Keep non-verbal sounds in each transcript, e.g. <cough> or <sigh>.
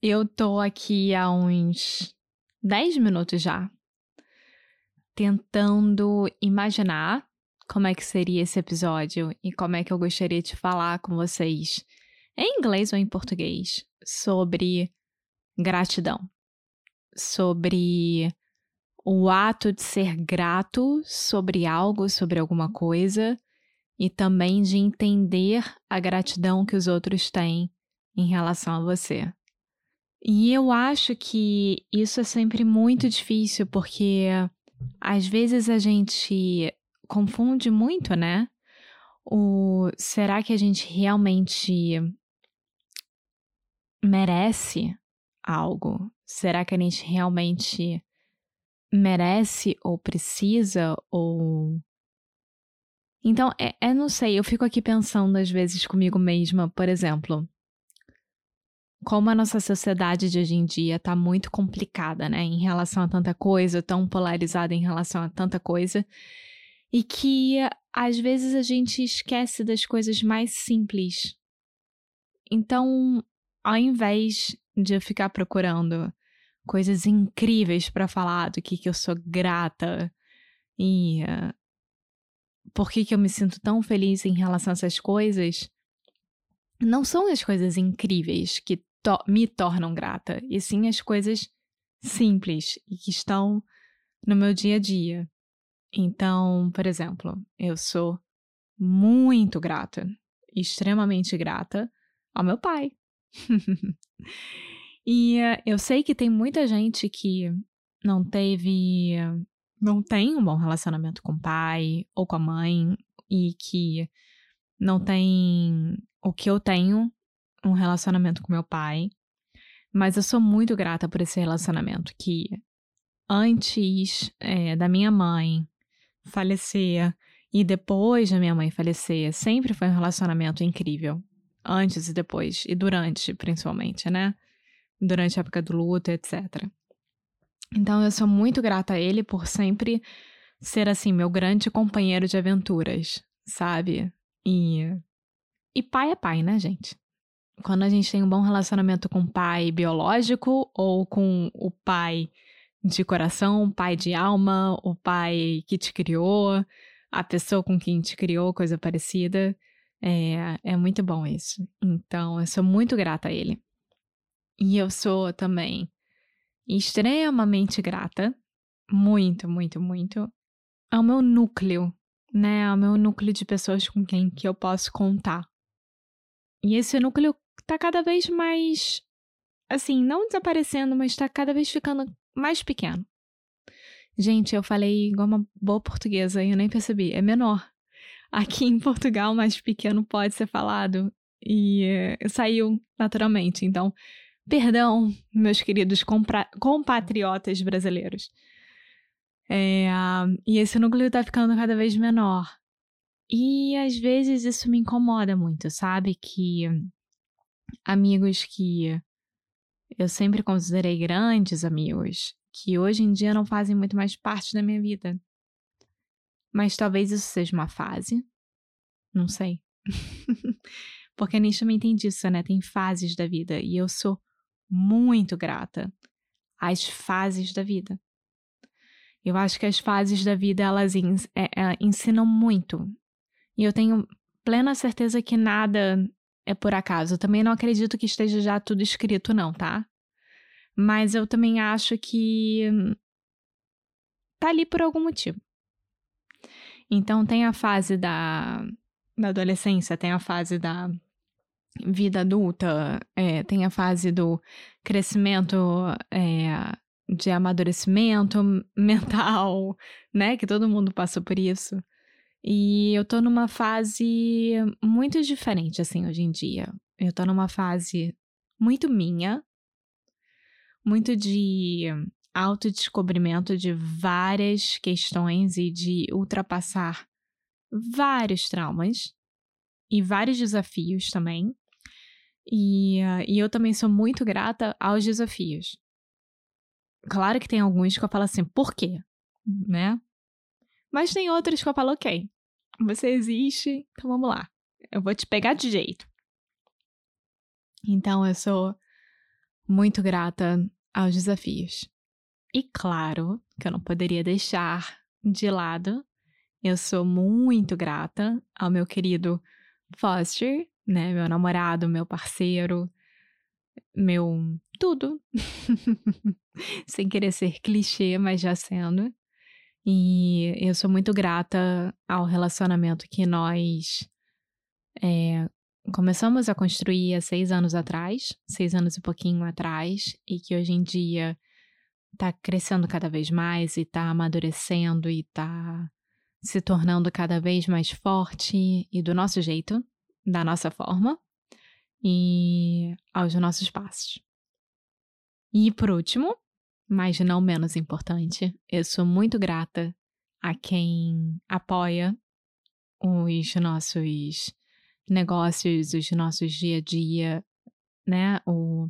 Eu tô aqui há uns 10 minutos já, tentando imaginar como é que seria esse episódio e como é que eu gostaria de falar com vocês, em inglês ou em português, sobre gratidão, sobre o ato de ser grato sobre algo, sobre alguma coisa, e também de entender a gratidão que os outros têm em relação a você. E eu acho que isso é sempre muito difícil, porque às vezes a gente confunde muito, né? O será que a gente realmente merece algo? Será que a gente realmente merece ou precisa ou então, é, é, não sei, eu fico aqui pensando às vezes comigo mesma, por exemplo, como a nossa sociedade de hoje em dia está muito complicada, né, em relação a tanta coisa, tão polarizada em relação a tanta coisa, e que às vezes a gente esquece das coisas mais simples. Então, ao invés de eu ficar procurando coisas incríveis para falar do que, que eu sou grata e uh, por que, que eu me sinto tão feliz em relação a essas coisas, não são as coisas incríveis que to me tornam grata, e sim as coisas simples e que estão no meu dia a dia. Então, por exemplo, eu sou muito grata, extremamente grata ao meu pai. <laughs> e uh, eu sei que tem muita gente que não teve, não tem um bom relacionamento com o pai ou com a mãe e que não tem o que eu tenho, um relacionamento com meu pai. Mas eu sou muito grata por esse relacionamento que antes é, da minha mãe falecer e depois da minha mãe falecer, sempre foi um relacionamento incrível. Antes e depois, e durante, principalmente, né? Durante a época do luto, etc. Então eu sou muito grata a ele por sempre ser, assim, meu grande companheiro de aventuras, sabe? E. E pai é pai, né, gente? Quando a gente tem um bom relacionamento com o pai biológico ou com o pai de coração, pai de alma, o pai que te criou, a pessoa com quem te criou, coisa parecida. É, é muito bom isso. Então, eu sou muito grata a ele. E eu sou também extremamente grata, muito, muito, muito, ao meu núcleo, né? Ao meu núcleo de pessoas com quem que eu posso contar. E esse núcleo tá cada vez mais, assim, não desaparecendo, mas tá cada vez ficando mais pequeno. Gente, eu falei igual uma boa portuguesa e eu nem percebi. É menor. Aqui em Portugal, mais pequeno pode ser falado e uh, saiu naturalmente. Então, perdão, meus queridos compatriotas brasileiros. É, e esse núcleo tá ficando cada vez menor. E às vezes isso me incomoda muito, sabe? Que amigos que eu sempre considerei grandes amigos, que hoje em dia não fazem muito mais parte da minha vida. Mas talvez isso seja uma fase. Não sei. <laughs> Porque a Nietzsche também tem disso, né? Tem fases da vida. E eu sou muito grata às fases da vida. Eu acho que as fases da vida, elas é, é, ensinam muito. E eu tenho plena certeza que nada é por acaso. Eu também não acredito que esteja já tudo escrito, não, tá? Mas eu também acho que tá ali por algum motivo. Então, tem a fase da, da adolescência, tem a fase da vida adulta, é, tem a fase do crescimento é, de amadurecimento <laughs> mental, né? Que todo mundo passou por isso. E eu tô numa fase muito diferente, assim, hoje em dia. Eu tô numa fase muito minha, muito de autodescobrimento de várias questões e de ultrapassar vários traumas e vários desafios também. E, uh, e eu também sou muito grata aos desafios. Claro que tem alguns que eu falo assim, por quê? Né? Mas tem outros que eu falo, ok, você existe, então vamos lá. Eu vou te pegar de jeito. Então eu sou muito grata aos desafios. E claro que eu não poderia deixar de lado, eu sou muito grata ao meu querido Foster, né, meu namorado, meu parceiro, meu tudo. <laughs> Sem querer ser clichê, mas já sendo. E eu sou muito grata ao relacionamento que nós é, começamos a construir há seis anos atrás, seis anos e pouquinho atrás, e que hoje em dia tá crescendo cada vez mais e tá amadurecendo e tá se tornando cada vez mais forte e do nosso jeito, da nossa forma e aos nossos passos. E por último, mas não menos importante, eu sou muito grata a quem apoia os nossos negócios, os nossos dia a dia, né? O,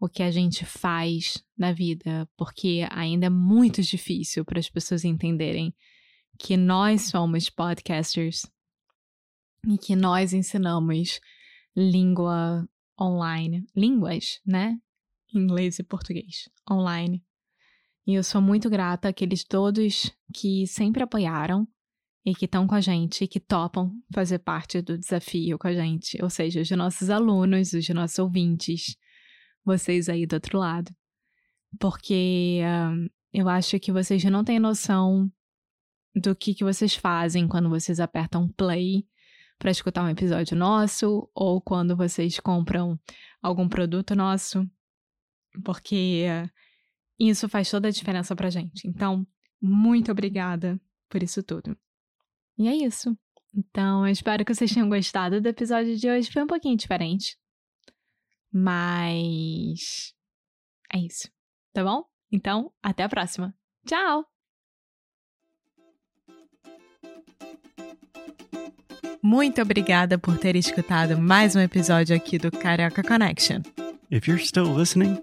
o que a gente faz na vida, porque ainda é muito difícil para as pessoas entenderem que nós somos podcasters e que nós ensinamos língua online, línguas, né? Inglês e português online. E eu sou muito grata àqueles todos que sempre apoiaram e que estão com a gente, que topam fazer parte do desafio com a gente, ou seja, os nossos alunos, os nossos ouvintes, vocês aí do outro lado. Porque uh, eu acho que vocês não têm noção do que, que vocês fazem quando vocês apertam play para escutar um episódio nosso ou quando vocês compram algum produto nosso, porque uh, isso faz toda a diferença pra gente. Então, muito obrigada por isso tudo. E é isso. Então, eu espero que vocês tenham gostado do episódio de hoje. Foi um pouquinho diferente. Mas. É isso. Tá bom? Então, até a próxima. Tchau! Muito obrigada por ter escutado mais um episódio aqui do Carioca Connection. If you're still listening,